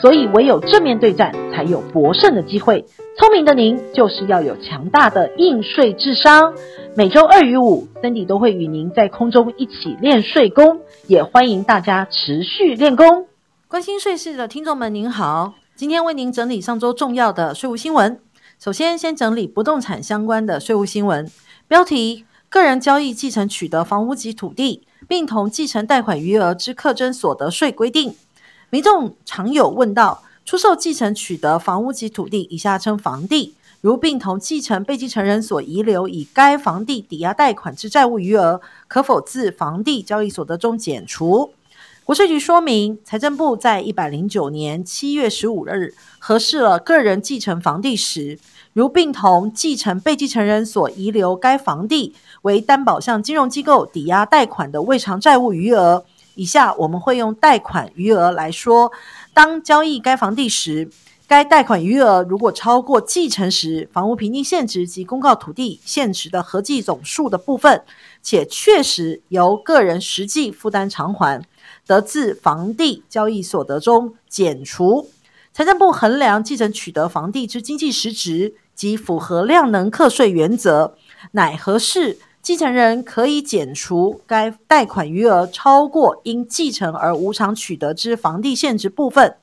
所以唯有正面对战，才有博胜的机会。聪明的您，就是要有强大的应税智商。每周二与五，Cindy 都会与您在空中一起练税功，也欢迎大家持续练功。关心税事的听众们，您好，今天为您整理上周重要的税务新闻。首先，先整理不动产相关的税务新闻。标题：个人交易继承取得房屋及土地，并同继承贷款余额之课征所得税规定。民众常有问到。出售继承取得房屋及土地（以下称房地），如并同继承被继承人所遗留以该房地抵押贷款之债务余额，可否自房地交易所得中减除？国税局说明，财政部在一百零九年七月十五日核释了个人继承房地时，如并同继承被继承人所遗留该房地为担保向金融机构抵押贷款的未偿债务余额。以下我们会用贷款余额来说。当交易该房地时，该贷款余额如果超过继承时房屋评定现值及公告土地现值的合计总数的部分，且确实由个人实际负担偿还，得自房地交易所得中减除。财政部衡量继承取得房地之经济实质及符合量能课税原则，乃合适继承人可以减除该贷款余额超过因继承而无偿取得之房地现值部分，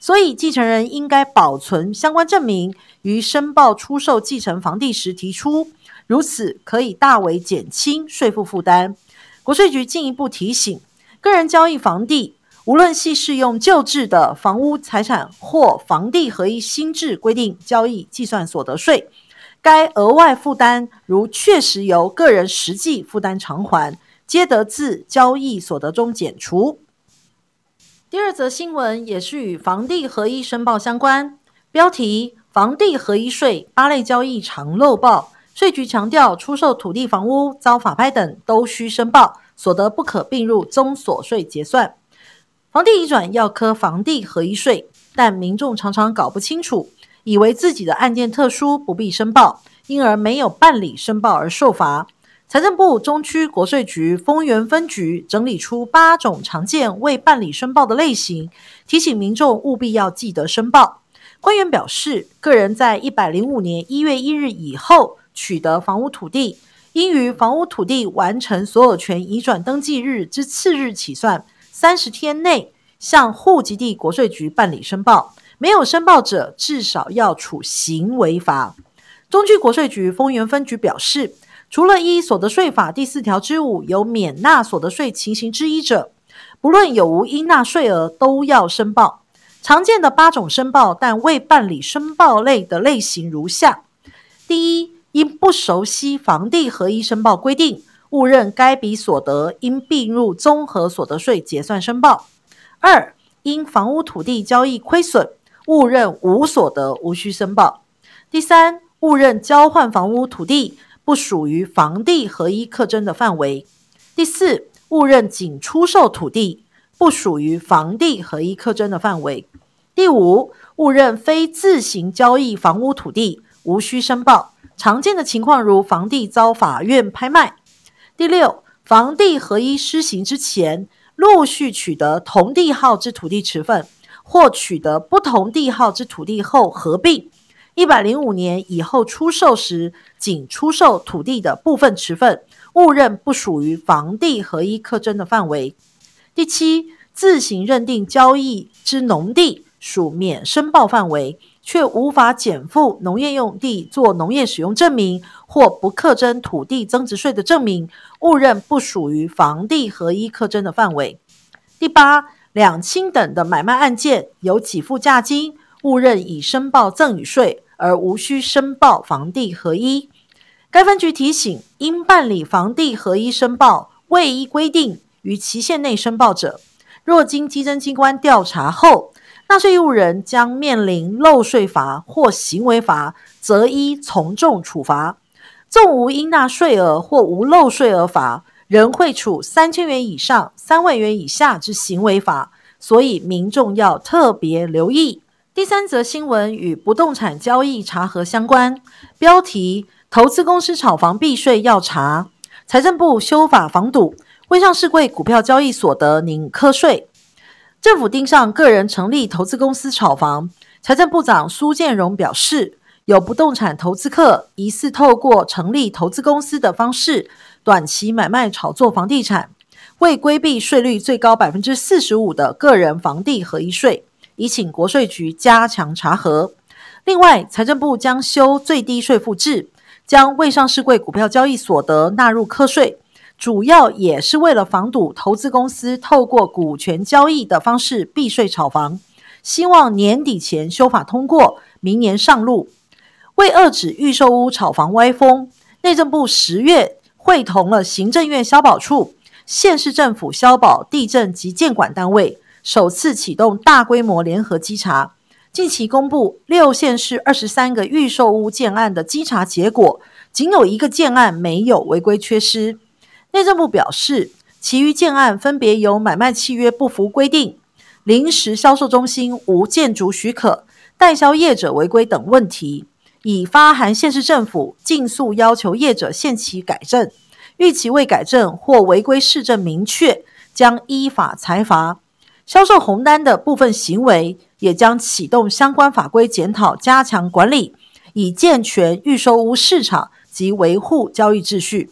所以继承人应该保存相关证明，于申报出售继承房地时提出，如此可以大为减轻税负负担。国税局进一步提醒，个人交易房地，无论系适用旧制的房屋财产或房地合一新制规定交易计算所得税。该额外负担，如确实由个人实际负担偿还，皆得自交易所得中减除。第二则新闻也是与房地合一申报相关，标题：房地合一税八类交易常漏报，税局强调出售土地房屋遭法拍等都需申报，所得不可并入综所税结算。房地移转要课房地合一税，但民众常常搞不清楚。以为自己的案件特殊不必申报，因而没有办理申报而受罚。财政部中区国税局丰原分局整理出八种常见未办理申报的类型，提醒民众务必要记得申报。官员表示，个人在一百零五年一月一日以后取得房屋土地，应于房屋土地完成所有权移转登记日之次日起算三十天内，向户籍地国税局办理申报。没有申报者，至少要处行为罚。中区国税局丰原分局表示，除了依所得税法第四条之五有免纳所得税情形之一者，不论有无应纳税额，都要申报。常见的八种申报但未办理申报类的类型如下：第一，因不熟悉房地合一申报规定，误认该笔所得应并入综合所得税结算申报；二，因房屋土地交易亏损。误认无所得，无需申报。第三，误认交换房屋土地不属于房地合一课征的范围。第四，误认仅出售土地不属于房地合一课征的范围。第五，误认非自行交易房屋土地，无需申报。常见的情况如房地遭法院拍卖。第六，房地合一施行之前，陆续取得同地号之土地持分。或取得不同地号之土地后合并，一百零五年以后出售时，仅出售土地的部分持份，误认不属于房地合一课征的范围。第七，自行认定交易之农地属免申报范围，却无法减负农业用地做农业使用证明或不课征土地增值税的证明，误认不属于房地合一课征的范围。第八。两清等的买卖案件有给付价金，误认已申报赠与税，而无需申报房地合一。该分局提醒，应办理房地合一申报未依规定于期限内申报者，若经稽征机关调查后，纳税义务人将面临漏税罚或行为罚，择一从重处罚；纵无应纳税额或无漏税额罚。仍会处三千元以上三万元以下之行为罚，所以民众要特别留意。第三则新闻与不动产交易查核相关，标题：投资公司炒房避税要查，财政部修法防堵，未上市柜股票交易所得拟课税。政府盯上个人成立投资公司炒房，财政部长苏建荣表示，有不动产投资客疑似透过成立投资公司的方式，短期买卖炒作房地产，为规避税率最高百分之四十五的个人房地合一税。已请国税局加强查核。另外，财政部将修最低税负制，将未上市柜股票交易所得纳入课税，主要也是为了防堵投资公司透过股权交易的方式避税炒房。希望年底前修法通过，明年上路。为遏止预售屋炒房歪风，内政部十月会同了行政院消保处、县市政府消保、地震及建管单位。首次启动大规模联合稽查，近期公布六县市二十三个预售屋建案的稽查结果，仅有一个建案没有违规缺失。内政部表示，其余建案分别有买卖契约不符规定、临时销售中心无建筑许可、代销业者违规等问题，已发函县市政府，尽速要求业者限期改正，逾期未改正或违规市政明确，将依法裁罚。销售红单的部分行为，也将启动相关法规检讨，加强管理，以健全预售屋市场及维护交易秩序。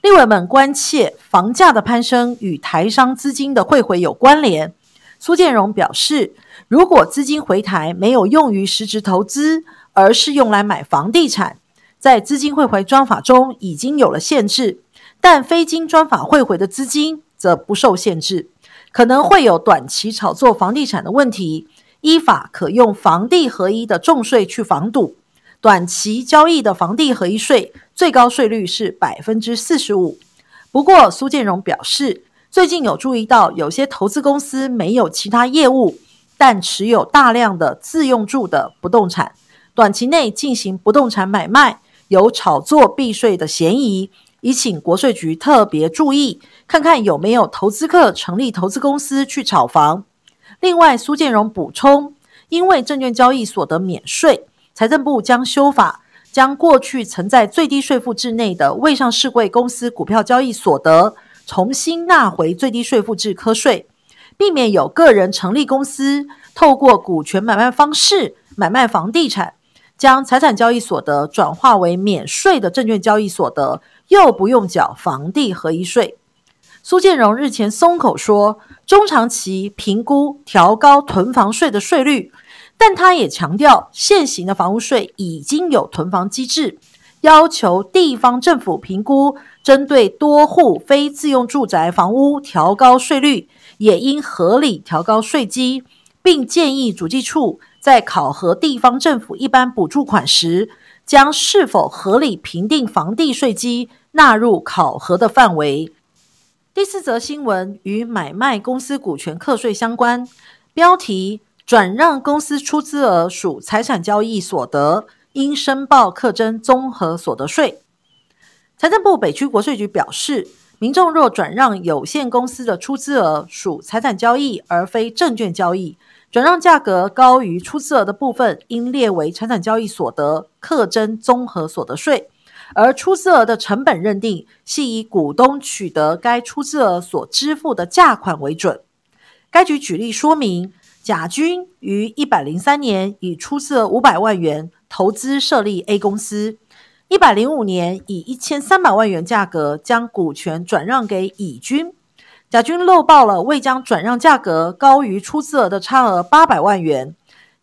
立委们关切房价的攀升与台商资金的汇回有关联。苏建荣表示，如果资金回台没有用于实质投资，而是用来买房地产，在资金汇回专法中已经有了限制，但非经专法汇回的资金则不受限制。可能会有短期炒作房地产的问题，依法可用房地合一的重税去防堵。短期交易的房地合一税最高税率是百分之四十五。不过，苏建荣表示，最近有注意到有些投资公司没有其他业务，但持有大量的自用住的不动产，短期内进行不动产买卖，有炒作避税的嫌疑。已请国税局特别注意，看看有没有投资客成立投资公司去炒房。另外，苏建荣补充，因为证券交易所得免税，财政部将修法，将过去曾在最低税负制内的未上市柜公司股票交易所得重新纳回最低税负制课税，避免有个人成立公司，透过股权买卖方式买卖房地产，将财产交易所得转化为免税的证券交易所得。又不用缴房地合一税。苏建荣日前松口说，中长期评估调高囤房税的税率，但他也强调，现行的房屋税已经有囤房机制，要求地方政府评估针对多户非自用住宅房屋调高税率，也应合理调高税基，并建议主计处在考核地方政府一般补助款时，将是否合理评定房地税基。纳入考核的范围。第四则新闻与买卖公司股权课税相关，标题：转让公司出资额属财产交易所得，应申报课征综合所得税。财政部北区国税局表示，民众若转让有限公司的出资额属财产交易而非证券交易，转让价格高于出资额的部分，应列为财产交易所得，课征综合所得税。而出资额的成本认定，系以股东取得该出资额所支付的价款为准。该局举例说明，甲军于一百零三年以出资额五百万元投资设立 A 公司，一百零五年以一千三百万元价格将股权转让给乙军，甲军漏报了未将转让价格高于出资额的差额八百万元，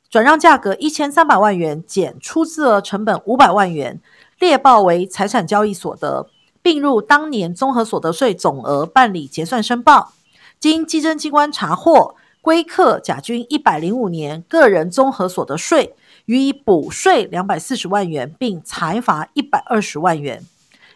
转让价格一千三百万元减出资额成本五百万元。列报为财产交易所得，并入当年综合所得税总额办理结算申报。经稽征机关查获，归课甲军一百零五年个人综合所得税，予以补税两百四十万元，并裁罚一百二十万元。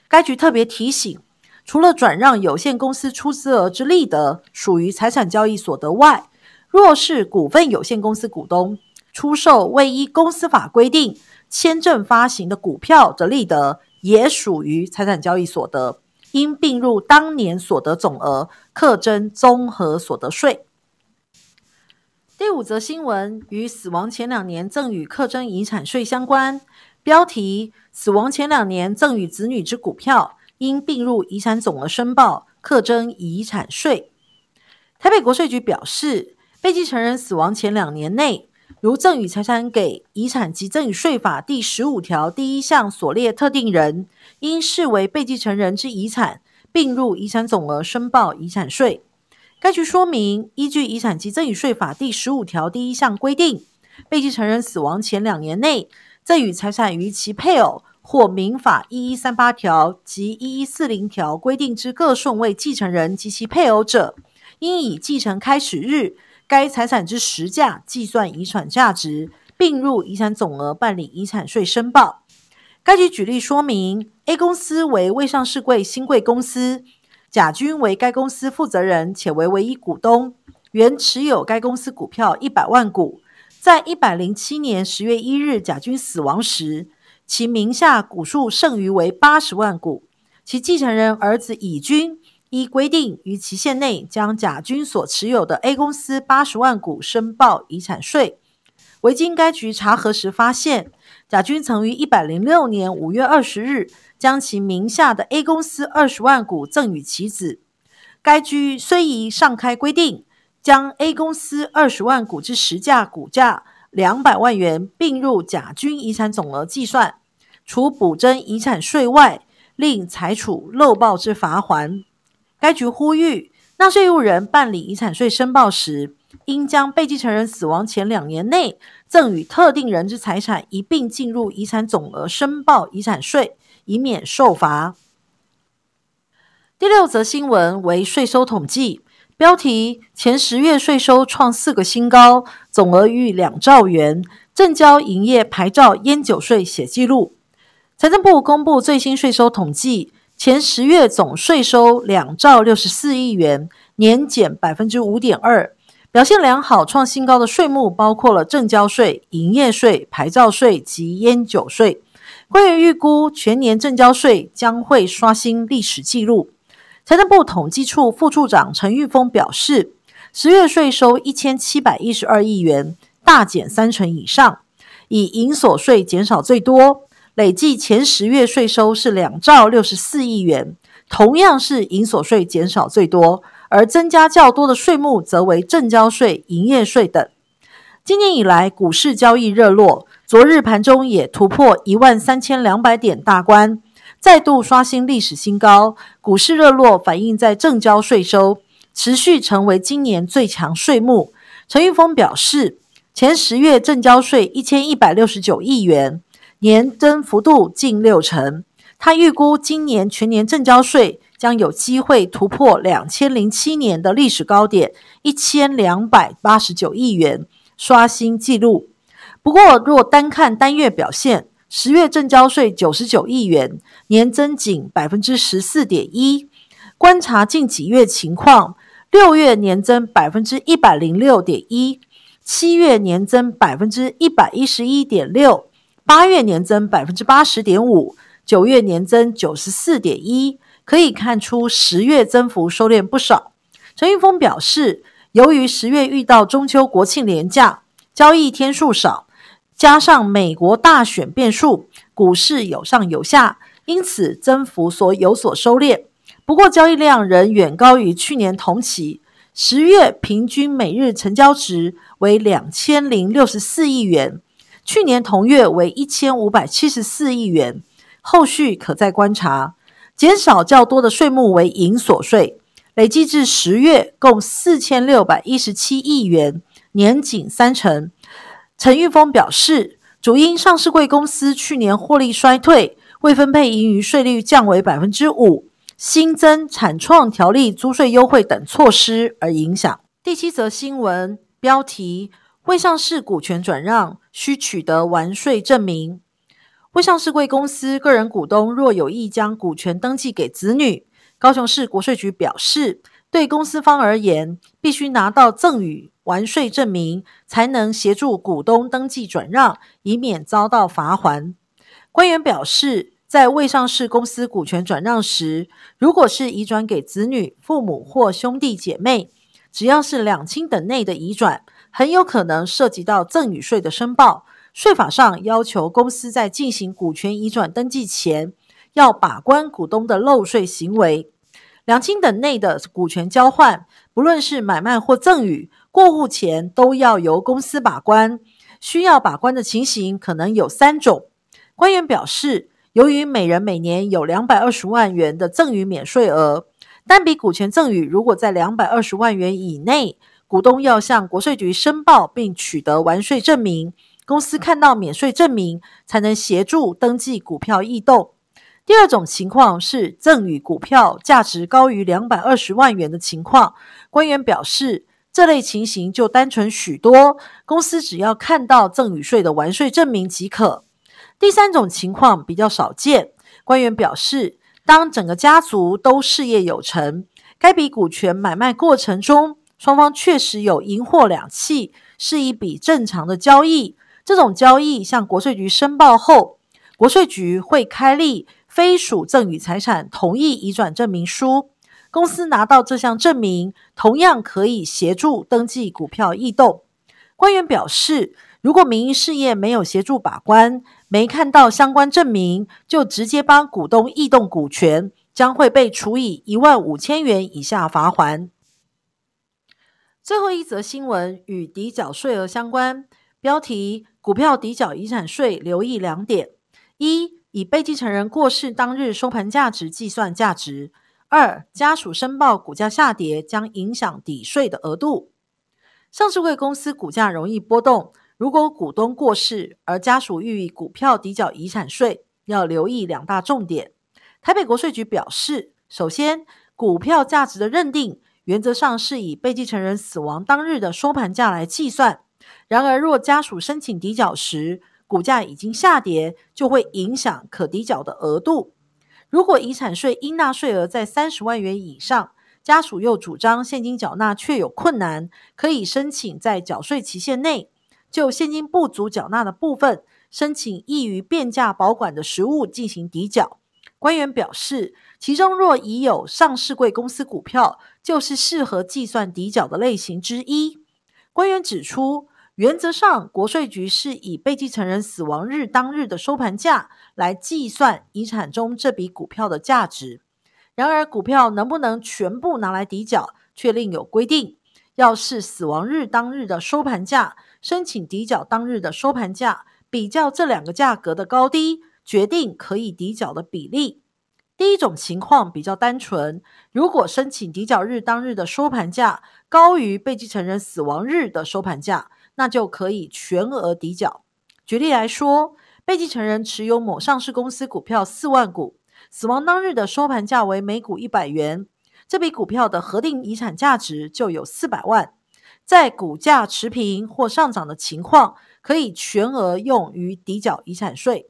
该局特别提醒，除了转让有限公司出资额之利得属于财产交易所得外，若是股份有限公司股东出售未依公司法规定。签证发行的股票的利得也属于财产交易所得，应并入当年所得总额，课征综合所得税。第五则新闻与死亡前两年赠与课征遗产税相关，标题：死亡前两年赠与子女之股票，应并入遗产总额申报，课征遗产税。台北国税局表示，被继承人死亡前两年内，如赠与财产给遗产及赠与税法第十五条第一项所列特定人，应视为被继承人之遗产，并入遗产总额申报遗产税。该局说明，依据《遗产及赠与税法》第十五条第一项规定，被继承人死亡前两年内赠与财产于其配偶，或民法一一三八条及一一四零条规定之各顺位继承人及其配偶者，应以继承开始日该财产之实价计算遗产价值，并入遗产总额办理遗产税申报。该局举例说明，A 公司为未上市贵新贵公司。甲君为该公司负责人，且为唯一股东，原持有该公司股票一百万股。在一百零七年十月一日，甲君死亡时，其名下股数剩余为八十万股。其继承人儿子乙君依规定，于期限内将甲君所持有的 A 公司八十万股申报遗产税。唯经该局查核时发现，甲君曾于一百零六年五月二十日。将其名下的 A 公司二十万股赠与其子，该局虽已上开规定，将 A 公司二十万股之实价股价两百万元并入甲君遗产总额计算，除补征遗产税外，另裁处漏报之罚锾。该局呼吁纳税义务人办理遗产税申报时，应将被继承人死亡前两年内赠与特定人之财产一并进入遗产总额申报遗产税。以免受罚。第六则新闻为税收统计，标题：前十月税收创四个新高，总额逾两兆元，正交营业牌照烟酒税写记录。财政部公布最新税收统计，前十月总税收两兆六十四亿元，年减百分之五点二，表现良好。创新高的税目包括了证交税、营业税、牌照税及烟酒税。官员预估全年证交税将会刷新历史纪录。财政部统计处副处长陈玉峰表示，十月税收一千七百一十二亿元，大减三成以上，以营所税减少最多。累计前十月税收是两兆六十四亿元，同样是营所税减少最多，而增加较多的税目则为正交税、营业税等。今年以来，股市交易热络。昨日盘中也突破一万三千两百点大关，再度刷新历史新高。股市热络反映在证交税收持续成为今年最强税目。陈玉峰表示，前十月证交税一千一百六十九亿元，年增幅度近六成。他预估今年全年证交税将有机会突破两千零七年的历史高点一千两百八十九亿元，刷新纪录。不过，若单看单月表现，十月正交税九十九亿元，年增仅百分之十四点一。观察近几月情况，六月年增百分之一百零六点一，七月年增百分之一百一十一点六，八月年增百分之八十点五，九月年增九十四点一。可以看出，十月增幅收敛不少。陈玉峰表示，由于十月遇到中秋国庆连假，交易天数少。加上美国大选变数，股市有上有下，因此增幅所有所收敛。不过交易量仍远高于去年同期。十月平均每日成交值为两千零六十四亿元，去年同月为一千五百七十四亿元。后续可再观察。减少较多的税目为银所税，累计至十月共四千六百一十七亿元，年仅三成。陈玉峰表示，主因上市贵公司去年获利衰退，未分配盈余税率降为百分之五，新增产创条例租税优惠等措施而影响。第七则新闻标题：未上市股权转让需取得完税证明。未上市贵公司个人股东若有意将股权登记给子女，高雄市国税局表示，对公司方而言，必须拿到赠与完税证明，才能协助股东登记转让，以免遭到罚还。官员表示，在未上市公司股权转让时，如果是移转给子女、父母或兄弟姐妹，只要是两亲等内的移转，很有可能涉及到赠与税的申报。税法上要求公司在进行股权移转登记前，要把关股东的漏税行为。两亲等内的股权交换，不论是买卖或赠与，过户前都要由公司把关。需要把关的情形可能有三种。官员表示，由于每人每年有两百二十万元的赠与免税额，单笔股权赠与如果在两百二十万元以内，股东要向国税局申报并取得完税证明，公司看到免税证明才能协助登记股票异动。第二种情况是赠与股票价值高于两百二十万元的情况，官员表示，这类情形就单纯许多，公司只要看到赠与税的完税证明即可。第三种情况比较少见，官员表示，当整个家族都事业有成，该笔股权买卖过程中，双方确实有银货两讫，是一笔正常的交易。这种交易向国税局申报后，国税局会开立非属赠与财产同意移转证明书，公司拿到这项证明，同样可以协助登记股票异动。官员表示，如果民营事业没有协助把关，没看到相关证明，就直接帮股东异动股权，将会被处以一万五千元以下罚锾。最后一则新闻与抵缴税额相关，标题：股票抵缴遗产税，留意两点：一、以被继承人过世当日收盘价值计算价值；二、家属申报股价下跌将影响抵税的额度。上市柜公司股价容易波动。如果股东过世，而家属欲以股票抵缴遗产税，要留意两大重点。台北国税局表示，首先，股票价值的认定原则上是以被继承人死亡当日的收盘价来计算。然而，若家属申请抵缴时，股价已经下跌，就会影响可抵缴的额度。如果遗产税应纳税额在三十万元以上，家属又主张现金缴纳却有困难，可以申请在缴税期限内。就现金不足缴纳的部分，申请易于变价保管的实物进行抵缴。官员表示，其中若已有上市贵公司股票，就是适合计算抵缴的类型之一。官员指出，原则上国税局是以被继承人死亡日当日的收盘价来计算遗产中这笔股票的价值。然而，股票能不能全部拿来抵缴，却另有规定。要是死亡日当日的收盘价，申请抵缴当日的收盘价，比较这两个价格的高低，决定可以抵缴的比例。第一种情况比较单纯，如果申请抵缴日当日的收盘价高于被继承人死亡日的收盘价，那就可以全额抵缴。举例来说，被继承人持有某上市公司股票四万股，死亡当日的收盘价为每股一百元。这笔股票的核定遗产价值就有四百万，在股价持平或上涨的情况，可以全额用于抵缴遗产税。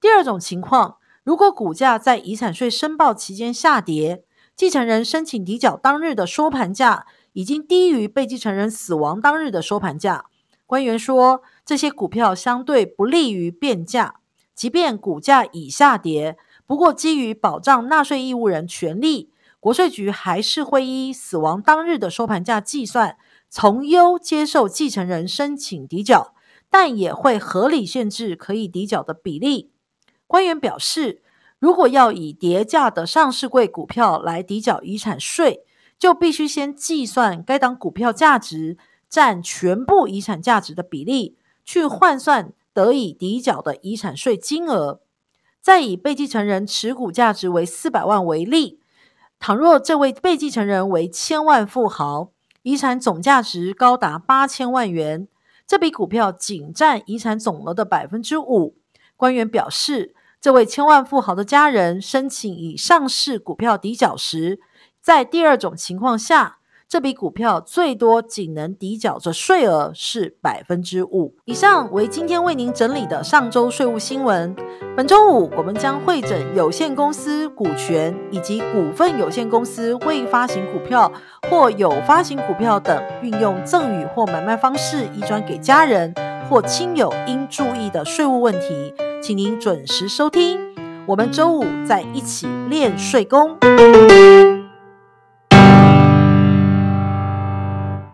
第二种情况，如果股价在遗产税申报期间下跌，继承人申请抵缴当日的收盘价已经低于被继承人死亡当日的收盘价，官员说，这些股票相对不利于变价，即便股价已下跌，不过基于保障纳税义务人权利。国税局还是会依死亡当日的收盘价计算，从优接受继承人申请抵缴，但也会合理限制可以抵缴的比例。官员表示，如果要以跌价的上市柜股票来抵缴遗产税，就必须先计算该档股票价值占全部遗产价值的比例，去换算得以抵缴的遗产税金额。再以被继承人持股价值为四百万为例。倘若这位被继承人为千万富豪，遗产总价值高达八千万元，这笔股票仅占遗产总额的百分之五。官员表示，这位千万富豪的家人申请以上市股票抵缴时，在第二种情况下，这笔股票最多仅能抵缴的税额是百分之五。以上为今天为您整理的上周税务新闻。本周五我们将会诊有限公司股权以及股份有限公司未发行股票或有发行股票等运用赠与或买卖方式移转给家人或亲友应注意的税务问题，请您准时收听。我们周五再一起练税功。